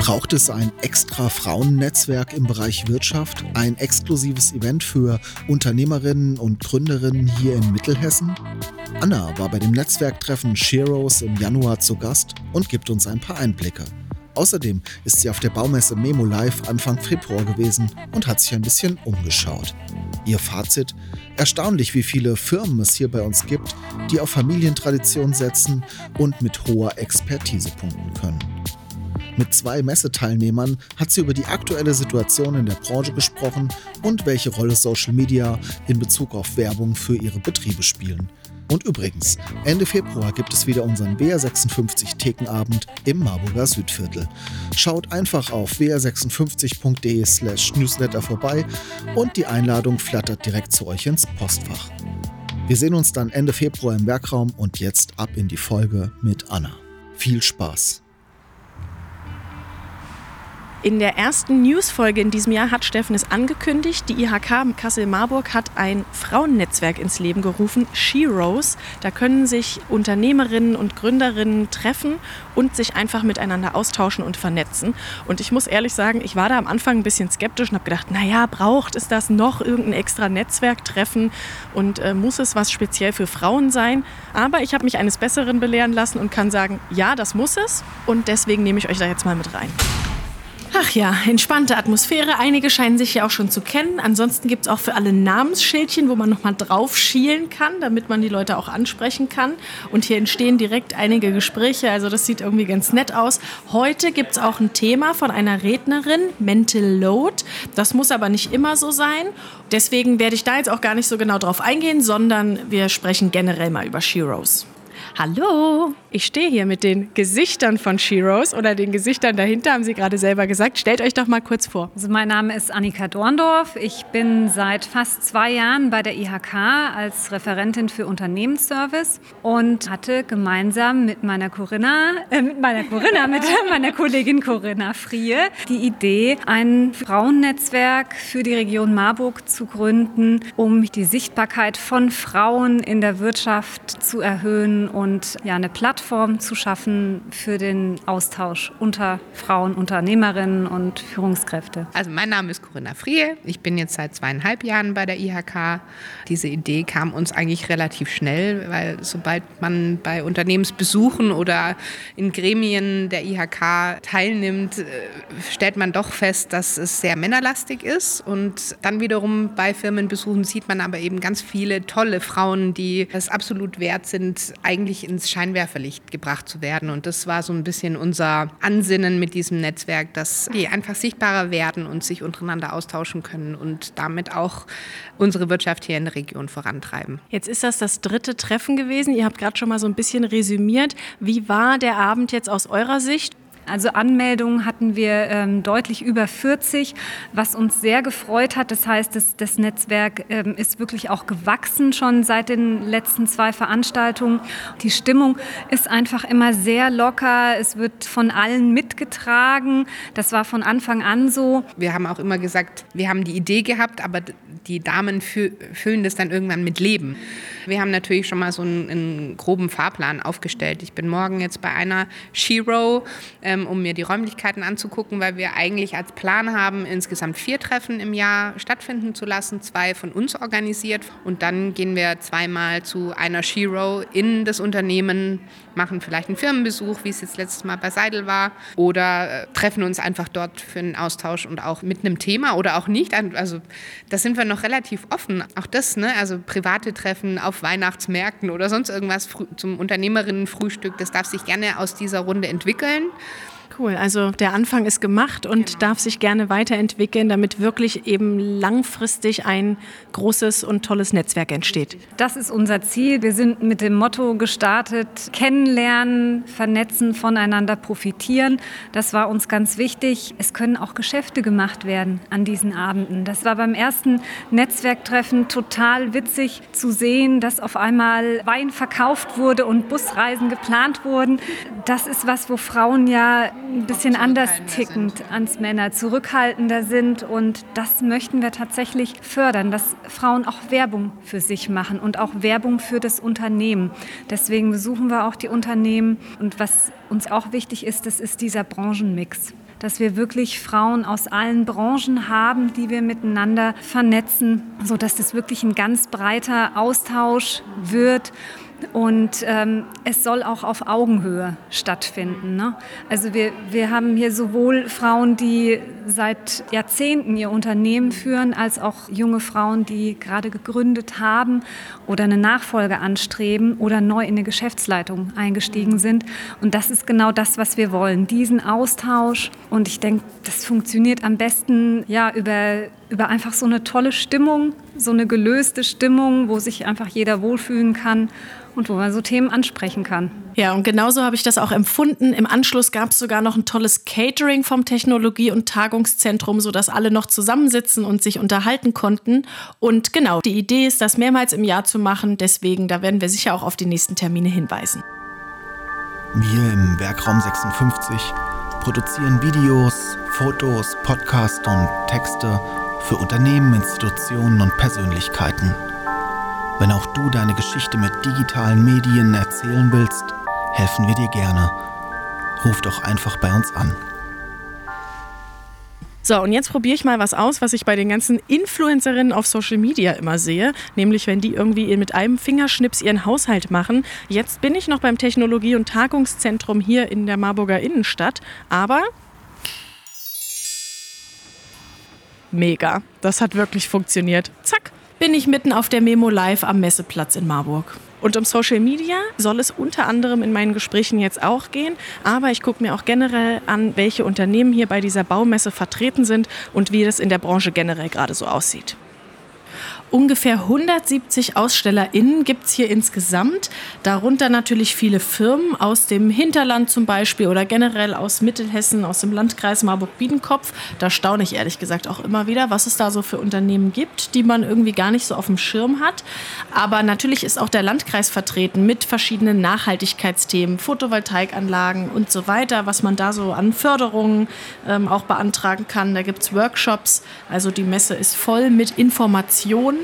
Braucht es ein extra Frauennetzwerk im Bereich Wirtschaft? Ein exklusives Event für Unternehmerinnen und Gründerinnen hier in Mittelhessen? Anna war bei dem Netzwerktreffen Sheroes im Januar zu Gast und gibt uns ein paar Einblicke. Außerdem ist sie auf der Baumesse Memo Live Anfang Februar gewesen und hat sich ein bisschen umgeschaut. Ihr Fazit? Erstaunlich, wie viele Firmen es hier bei uns gibt, die auf Familientradition setzen und mit hoher Expertise punkten können. Mit zwei Messeteilnehmern hat sie über die aktuelle Situation in der Branche gesprochen und welche Rolle Social Media in Bezug auf Werbung für ihre Betriebe spielen. Und übrigens, Ende Februar gibt es wieder unseren WR56 Thekenabend im Marburger Südviertel. Schaut einfach auf wr56.de slash newsletter vorbei und die Einladung flattert direkt zu euch ins Postfach. Wir sehen uns dann Ende Februar im Werkraum und jetzt ab in die Folge mit Anna. Viel Spaß! In der ersten News-Folge in diesem Jahr hat Steffen es angekündigt. Die IHK Kassel-Marburg hat ein Frauennetzwerk ins Leben gerufen, Sheroes. Da können sich Unternehmerinnen und Gründerinnen treffen und sich einfach miteinander austauschen und vernetzen. Und ich muss ehrlich sagen, ich war da am Anfang ein bisschen skeptisch und habe gedacht, naja, braucht es das noch irgendein extra Netzwerktreffen und äh, muss es was speziell für Frauen sein? Aber ich habe mich eines Besseren belehren lassen und kann sagen, ja, das muss es. Und deswegen nehme ich euch da jetzt mal mit rein. Ach ja, entspannte Atmosphäre. Einige scheinen sich ja auch schon zu kennen. Ansonsten gibt es auch für alle Namensschildchen, wo man nochmal drauf schielen kann, damit man die Leute auch ansprechen kann. Und hier entstehen direkt einige Gespräche. Also das sieht irgendwie ganz nett aus. Heute gibt es auch ein Thema von einer Rednerin, Mental Load. Das muss aber nicht immer so sein. Deswegen werde ich da jetzt auch gar nicht so genau drauf eingehen, sondern wir sprechen generell mal über Sheroes. Hallo, ich stehe hier mit den Gesichtern von Sheroes oder den Gesichtern dahinter, haben Sie gerade selber gesagt. Stellt euch doch mal kurz vor. Also mein Name ist Annika Dorndorf. Ich bin seit fast zwei Jahren bei der IHK als Referentin für Unternehmensservice und hatte gemeinsam mit meiner Corinna, äh, mit meiner Corinna, mit meiner Kollegin Corinna Frie die Idee, ein Frauennetzwerk für die Region Marburg zu gründen, um die Sichtbarkeit von Frauen in der Wirtschaft zu erhöhen und und ja, eine Plattform zu schaffen für den Austausch unter Frauen, Unternehmerinnen und Führungskräfte. Also mein Name ist Corinna Frie. Ich bin jetzt seit zweieinhalb Jahren bei der IHK. Diese Idee kam uns eigentlich relativ schnell, weil sobald man bei Unternehmensbesuchen oder in Gremien der IHK teilnimmt, äh, stellt man doch fest, dass es sehr männerlastig ist. Und dann wiederum bei Firmenbesuchen sieht man aber eben ganz viele tolle Frauen, die es absolut wert sind, eigentlich wirklich ins Scheinwerferlicht gebracht zu werden. Und das war so ein bisschen unser Ansinnen mit diesem Netzwerk, dass die einfach sichtbarer werden und sich untereinander austauschen können und damit auch unsere Wirtschaft hier in der Region vorantreiben. Jetzt ist das das dritte Treffen gewesen. Ihr habt gerade schon mal so ein bisschen resümiert. Wie war der Abend jetzt aus eurer Sicht? Also Anmeldungen hatten wir ähm, deutlich über 40, was uns sehr gefreut hat. Das heißt, das, das Netzwerk ähm, ist wirklich auch gewachsen schon seit den letzten zwei Veranstaltungen. Die Stimmung ist einfach immer sehr locker. Es wird von allen mitgetragen. Das war von Anfang an so. Wir haben auch immer gesagt, wir haben die Idee gehabt, aber die Damen fü füllen das dann irgendwann mit Leben. Wir haben natürlich schon mal so einen, einen groben Fahrplan aufgestellt. Ich bin morgen jetzt bei einer Shiro, ähm, um mir die Räumlichkeiten anzugucken, weil wir eigentlich als Plan haben, insgesamt vier Treffen im Jahr stattfinden zu lassen, zwei von uns organisiert. Und dann gehen wir zweimal zu einer Shiro in das Unternehmen, machen vielleicht einen Firmenbesuch, wie es jetzt letztes Mal bei Seidel war, oder äh, treffen uns einfach dort für einen Austausch und auch mit einem Thema oder auch nicht. Also da sind wir noch relativ offen. Auch das, ne? also private Treffen auf Weihnachtsmärkten oder sonst irgendwas zum Unternehmerinnenfrühstück, das darf sich gerne aus dieser Runde entwickeln. Cool, also der Anfang ist gemacht und genau. darf sich gerne weiterentwickeln, damit wirklich eben langfristig ein großes und tolles Netzwerk entsteht. Das ist unser Ziel. Wir sind mit dem Motto gestartet, kennenlernen, vernetzen, voneinander profitieren. Das war uns ganz wichtig. Es können auch Geschäfte gemacht werden an diesen Abenden. Das war beim ersten Netzwerktreffen total witzig zu sehen, dass auf einmal Wein verkauft wurde und Busreisen geplant wurden. Das ist was, wo Frauen ja ein bisschen anders tickend sind. ans Männer, zurückhaltender sind. Und das möchten wir tatsächlich fördern, dass Frauen auch Werbung für sich machen und auch Werbung für das Unternehmen. Deswegen besuchen wir auch die Unternehmen. Und was uns auch wichtig ist, das ist dieser Branchenmix dass wir wirklich Frauen aus allen Branchen haben, die wir miteinander vernetzen, sodass das wirklich ein ganz breiter Austausch wird und ähm, es soll auch auf Augenhöhe stattfinden. Ne? Also wir, wir haben hier sowohl Frauen, die seit Jahrzehnten ihr Unternehmen führen, als auch junge Frauen, die gerade gegründet haben oder eine Nachfolge anstreben oder neu in eine Geschäftsleitung eingestiegen sind. Und das ist genau das, was wir wollen, diesen Austausch. Und ich denke, das funktioniert am besten ja, über, über einfach so eine tolle Stimmung, so eine gelöste Stimmung, wo sich einfach jeder wohlfühlen kann und wo man so Themen ansprechen kann. Ja, und genauso habe ich das auch empfunden. Im Anschluss gab es sogar noch ein tolles Catering vom Technologie- und Tagungszentrum, sodass alle noch zusammensitzen und sich unterhalten konnten. Und genau, die Idee ist, das mehrmals im Jahr zu machen. Deswegen, da werden wir sicher auch auf die nächsten Termine hinweisen. Wir im Werkraum 56 produzieren Videos, Fotos, Podcasts und Texte für Unternehmen, Institutionen und Persönlichkeiten. Wenn auch du deine Geschichte mit digitalen Medien erzählen willst, helfen wir dir gerne. Ruf doch einfach bei uns an. So, und jetzt probiere ich mal was aus, was ich bei den ganzen Influencerinnen auf Social Media immer sehe. Nämlich, wenn die irgendwie mit einem Fingerschnips ihren Haushalt machen. Jetzt bin ich noch beim Technologie- und Tagungszentrum hier in der Marburger Innenstadt. Aber mega. Das hat wirklich funktioniert. Zack bin ich mitten auf der Memo Live am Messeplatz in Marburg. Und um Social Media soll es unter anderem in meinen Gesprächen jetzt auch gehen. Aber ich gucke mir auch generell an, welche Unternehmen hier bei dieser Baumesse vertreten sind und wie das in der Branche generell gerade so aussieht. Ungefähr 170 AusstellerInnen gibt es hier insgesamt. Darunter natürlich viele Firmen aus dem Hinterland zum Beispiel oder generell aus Mittelhessen, aus dem Landkreis Marburg-Biedenkopf. Da staune ich ehrlich gesagt auch immer wieder, was es da so für Unternehmen gibt, die man irgendwie gar nicht so auf dem Schirm hat. Aber natürlich ist auch der Landkreis vertreten mit verschiedenen Nachhaltigkeitsthemen, Photovoltaikanlagen und so weiter, was man da so an Förderungen ähm, auch beantragen kann. Da gibt es Workshops. Also die Messe ist voll mit Informationen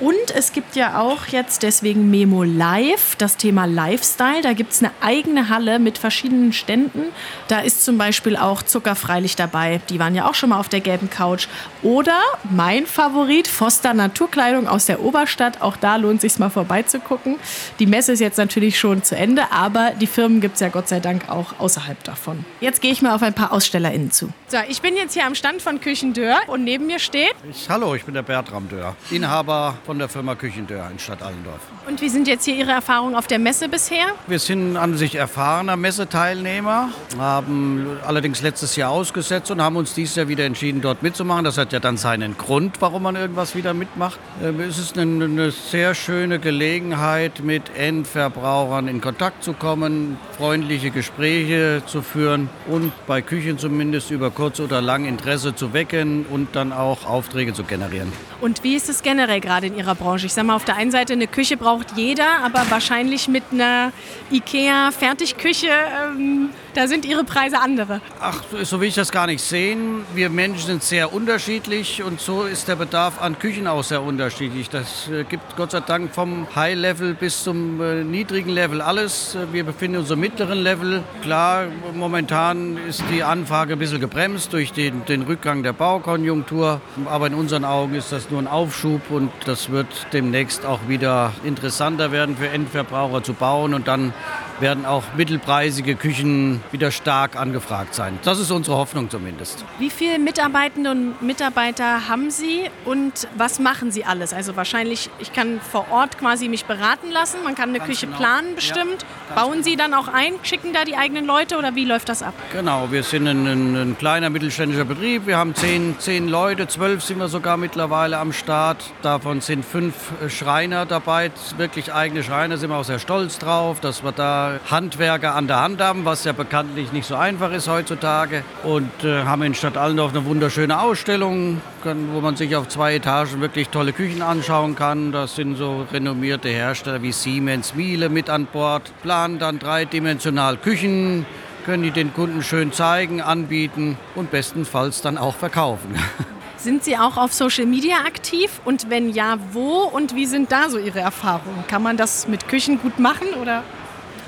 und es gibt ja auch jetzt deswegen Memo Live, das Thema Lifestyle. Da gibt es eine eigene Halle mit verschiedenen Ständen. Da ist zum Beispiel auch Zuckerfreilich dabei. Die waren ja auch schon mal auf der gelben Couch. Oder mein Favorit, Foster Naturkleidung aus der Oberstadt. Auch da lohnt sich mal vorbeizugucken. Die Messe ist jetzt natürlich schon zu Ende, aber die Firmen gibt es ja Gott sei Dank auch außerhalb davon. Jetzt gehe ich mal auf ein paar AusstellerInnen zu. So, ich bin jetzt hier am Stand von Küchendör und neben mir steht. Ich, hallo, ich bin der Bertram Dörr, Inhaber von der Firma Küchendörr in Stadt Allendorf. Und wie sind jetzt hier Ihre Erfahrungen auf der Messe bisher? Wir sind an sich erfahrener Messeteilnehmer, haben allerdings letztes Jahr ausgesetzt und haben uns dieses Jahr wieder entschieden, dort mitzumachen. Das hat ja dann seinen Grund, warum man irgendwas wieder mitmacht. Ähm, es ist eine, eine sehr schöne Gelegenheit, mit Endverbrauchern in Kontakt zu kommen, freundliche Gespräche zu führen und bei Küchen zumindest über kurz oder lang Interesse zu wecken und dann auch Aufträge zu generieren. Und wie ist es generell gerade in Ihrer Branche? Ich sage mal, auf der einen Seite eine Küche braucht jeder, aber wahrscheinlich mit einer IKEA-Fertigküche, ähm, da sind Ihre Preise andere. Ach, so will ich das gar nicht sehen. Wir Menschen sind sehr unterschiedlich und so ist der Bedarf an Küchen auch sehr unterschiedlich. Das äh, gibt Gott sei Dank vom High-Level bis zum äh, niedrigen Level alles. Wir befinden uns im mittleren Level. Klar, momentan ist die Anfrage ein bisschen gebremst durch den, den Rückgang der Baukonjunktur, aber in unseren Augen ist das nur ein Aufschub und das wird demnächst auch wieder interessanter werden für Endverbraucher zu bauen und dann werden auch mittelpreisige Küchen wieder stark angefragt sein. Das ist unsere Hoffnung zumindest. Wie viele Mitarbeitende und Mitarbeiter haben Sie und was machen Sie alles? Also wahrscheinlich, ich kann vor Ort quasi mich beraten lassen, man kann eine Ganz Küche genau. planen bestimmt. Ja, ganz Bauen Sie dann auch ein, schicken da die eigenen Leute oder wie läuft das ab? Genau, wir sind ein, ein, ein kleiner mittelständischer Betrieb. Wir haben zehn, zehn Leute, zwölf sind wir sogar mittlerweile am Start. Davon sind fünf äh, Schreiner dabei, wirklich eigene Schreiner, sind wir auch sehr stolz drauf, dass wir da Handwerker an der Hand haben, was ja bekanntlich nicht so einfach ist heutzutage. Und äh, haben in Stadt Allendorf eine wunderschöne Ausstellung, wo man sich auf zwei Etagen wirklich tolle Küchen anschauen kann. Da sind so renommierte Hersteller wie Siemens, Miele mit an Bord, planen dann dreidimensional Küchen können die den Kunden schön zeigen, anbieten und bestenfalls dann auch verkaufen. Sind Sie auch auf Social Media aktiv und wenn ja, wo und wie sind da so Ihre Erfahrungen? Kann man das mit Küchen gut machen oder?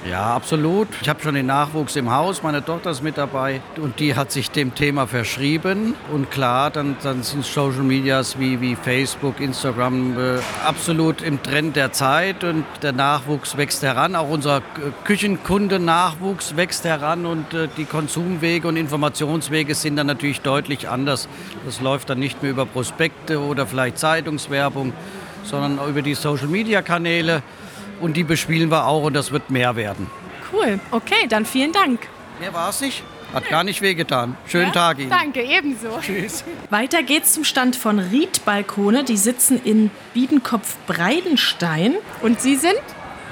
Ja, absolut. Ich habe schon den Nachwuchs im Haus, meine Tochter ist mit dabei und die hat sich dem Thema verschrieben. Und klar, dann, dann sind Social Medias wie, wie Facebook, Instagram äh, absolut im Trend der Zeit und der Nachwuchs wächst heran. Auch unser Küchenkunde-Nachwuchs wächst heran und äh, die Konsumwege und Informationswege sind dann natürlich deutlich anders. Das läuft dann nicht mehr über Prospekte oder vielleicht Zeitungswerbung, sondern über die Social-Media-Kanäle. Und die bespielen wir auch und das wird mehr werden. Cool, okay, dann vielen Dank. Mehr war es nicht. Hat gar nicht wehgetan. Schönen Tag Ihnen. Danke, ebenso. Tschüss. Weiter geht's zum Stand von Ried Balkone. Die sitzen in Biedenkopf-Breidenstein. Und Sie sind?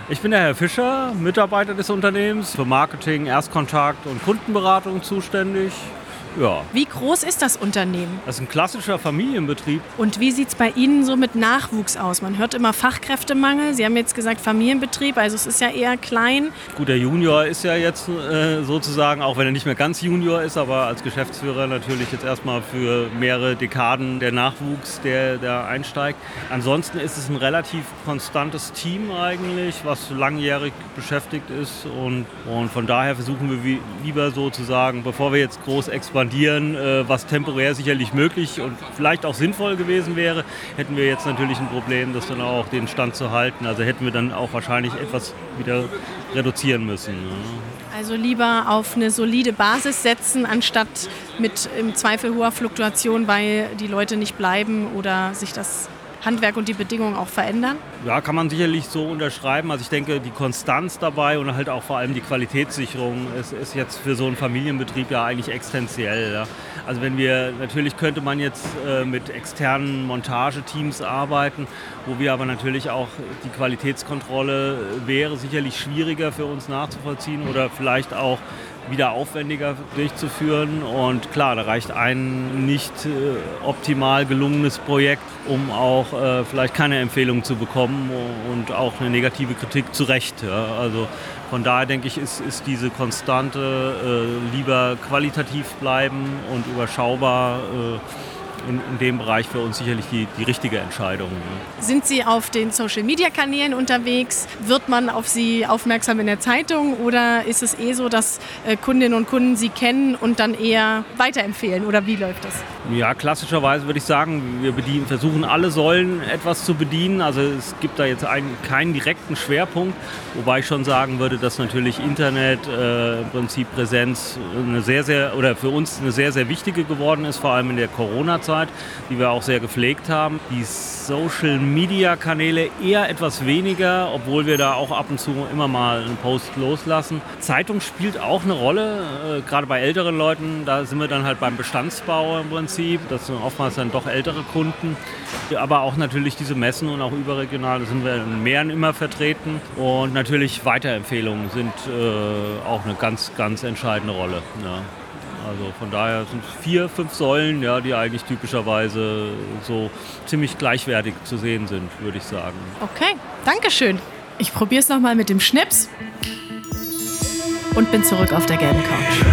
Ich bin der Herr Fischer, Mitarbeiter des Unternehmens, für Marketing, Erstkontakt und Kundenberatung zuständig. Ja, Wie groß ist das Unternehmen? das ist ein klassischer Familienbetrieb. Und wie sieht's bei Ihnen so mit Nachwuchs aus? Man hört immer Fachkräftemangel. Sie haben jetzt gesagt Familienbetrieb, also es ist ja eher klein. Gut, der Junior ist ja jetzt äh, sozusagen, auch wenn er nicht mehr ganz Junior ist, aber als Geschäftsführer natürlich jetzt erstmal für mehrere Dekaden der Nachwuchs, der, der einsteigt. Ansonsten ist es ein relativ konstantes Team eigentlich, was langjährig beschäftigt ist und, und von daher versuchen wir wie, lieber sozusagen, bevor wir jetzt groß expandieren, äh, was temporär sicherlich möglich und vielleicht auch sinnvoll gewesen wäre, hätten wir jetzt natürlich ein Problem, das dann auch den Stand zu halten. Also hätten wir dann auch wahrscheinlich etwas wieder reduzieren müssen. Ja. Also lieber auf eine solide Basis setzen, anstatt mit im Zweifel hoher Fluktuation, weil die Leute nicht bleiben oder sich das Handwerk und die Bedingungen auch verändern. Ja, kann man sicherlich so unterschreiben. Also ich denke, die Konstanz dabei und halt auch vor allem die Qualitätssicherung ist, ist jetzt für so einen Familienbetrieb ja eigentlich existenziell. Ja. Also wenn wir, natürlich könnte man jetzt äh, mit externen Montageteams arbeiten, wo wir aber natürlich auch die Qualitätskontrolle äh, wäre sicherlich schwieriger für uns nachzuvollziehen oder vielleicht auch wieder aufwendiger durchzuführen. Und klar, da reicht ein nicht äh, optimal gelungenes Projekt, um auch äh, vielleicht keine Empfehlung zu bekommen und auch eine negative Kritik zu Recht. Ja. Also von daher denke ich, ist, ist diese konstante äh, lieber qualitativ bleiben und überschaubar äh, in, in dem Bereich für uns sicherlich die, die richtige Entscheidung. Ja. Sind Sie auf den Social-Media-Kanälen unterwegs? Wird man auf Sie aufmerksam in der Zeitung oder ist es eh so, dass äh, Kundinnen und Kunden Sie kennen und dann eher weiterempfehlen oder wie läuft das? Ja, klassischerweise würde ich sagen, wir bedienen, versuchen alle Säulen etwas zu bedienen. Also es gibt da jetzt einen, keinen direkten Schwerpunkt, wobei ich schon sagen würde, dass natürlich Internet, äh, im Prinzip Präsenz eine sehr, sehr oder für uns eine sehr, sehr wichtige geworden ist, vor allem in der Corona-Zeit, die wir auch sehr gepflegt haben. Die Social Media Kanäle eher etwas weniger, obwohl wir da auch ab und zu immer mal einen Post loslassen. Zeitung spielt auch eine Rolle, äh, gerade bei älteren Leuten. Da sind wir dann halt beim Bestandsbau im Prinzip. Das sind oftmals dann doch ältere Kunden. Aber auch natürlich diese Messen und auch überregional sind wir in Meeren immer vertreten. Und natürlich Weiterempfehlungen sind äh, auch eine ganz, ganz entscheidende Rolle. Ja. Also von daher sind vier, fünf Säulen, ja, die eigentlich typischerweise so ziemlich gleichwertig zu sehen sind, würde ich sagen. Okay, Dankeschön. Ich probiere es nochmal mit dem Schnips und bin zurück auf der gelben Couch.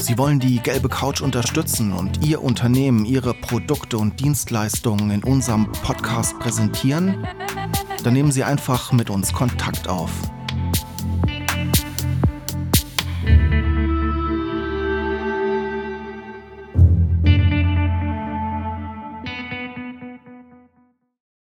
Sie wollen die gelbe Couch unterstützen und Ihr Unternehmen, Ihre Produkte und Dienstleistungen in unserem Podcast präsentieren? Dann nehmen Sie einfach mit uns Kontakt auf.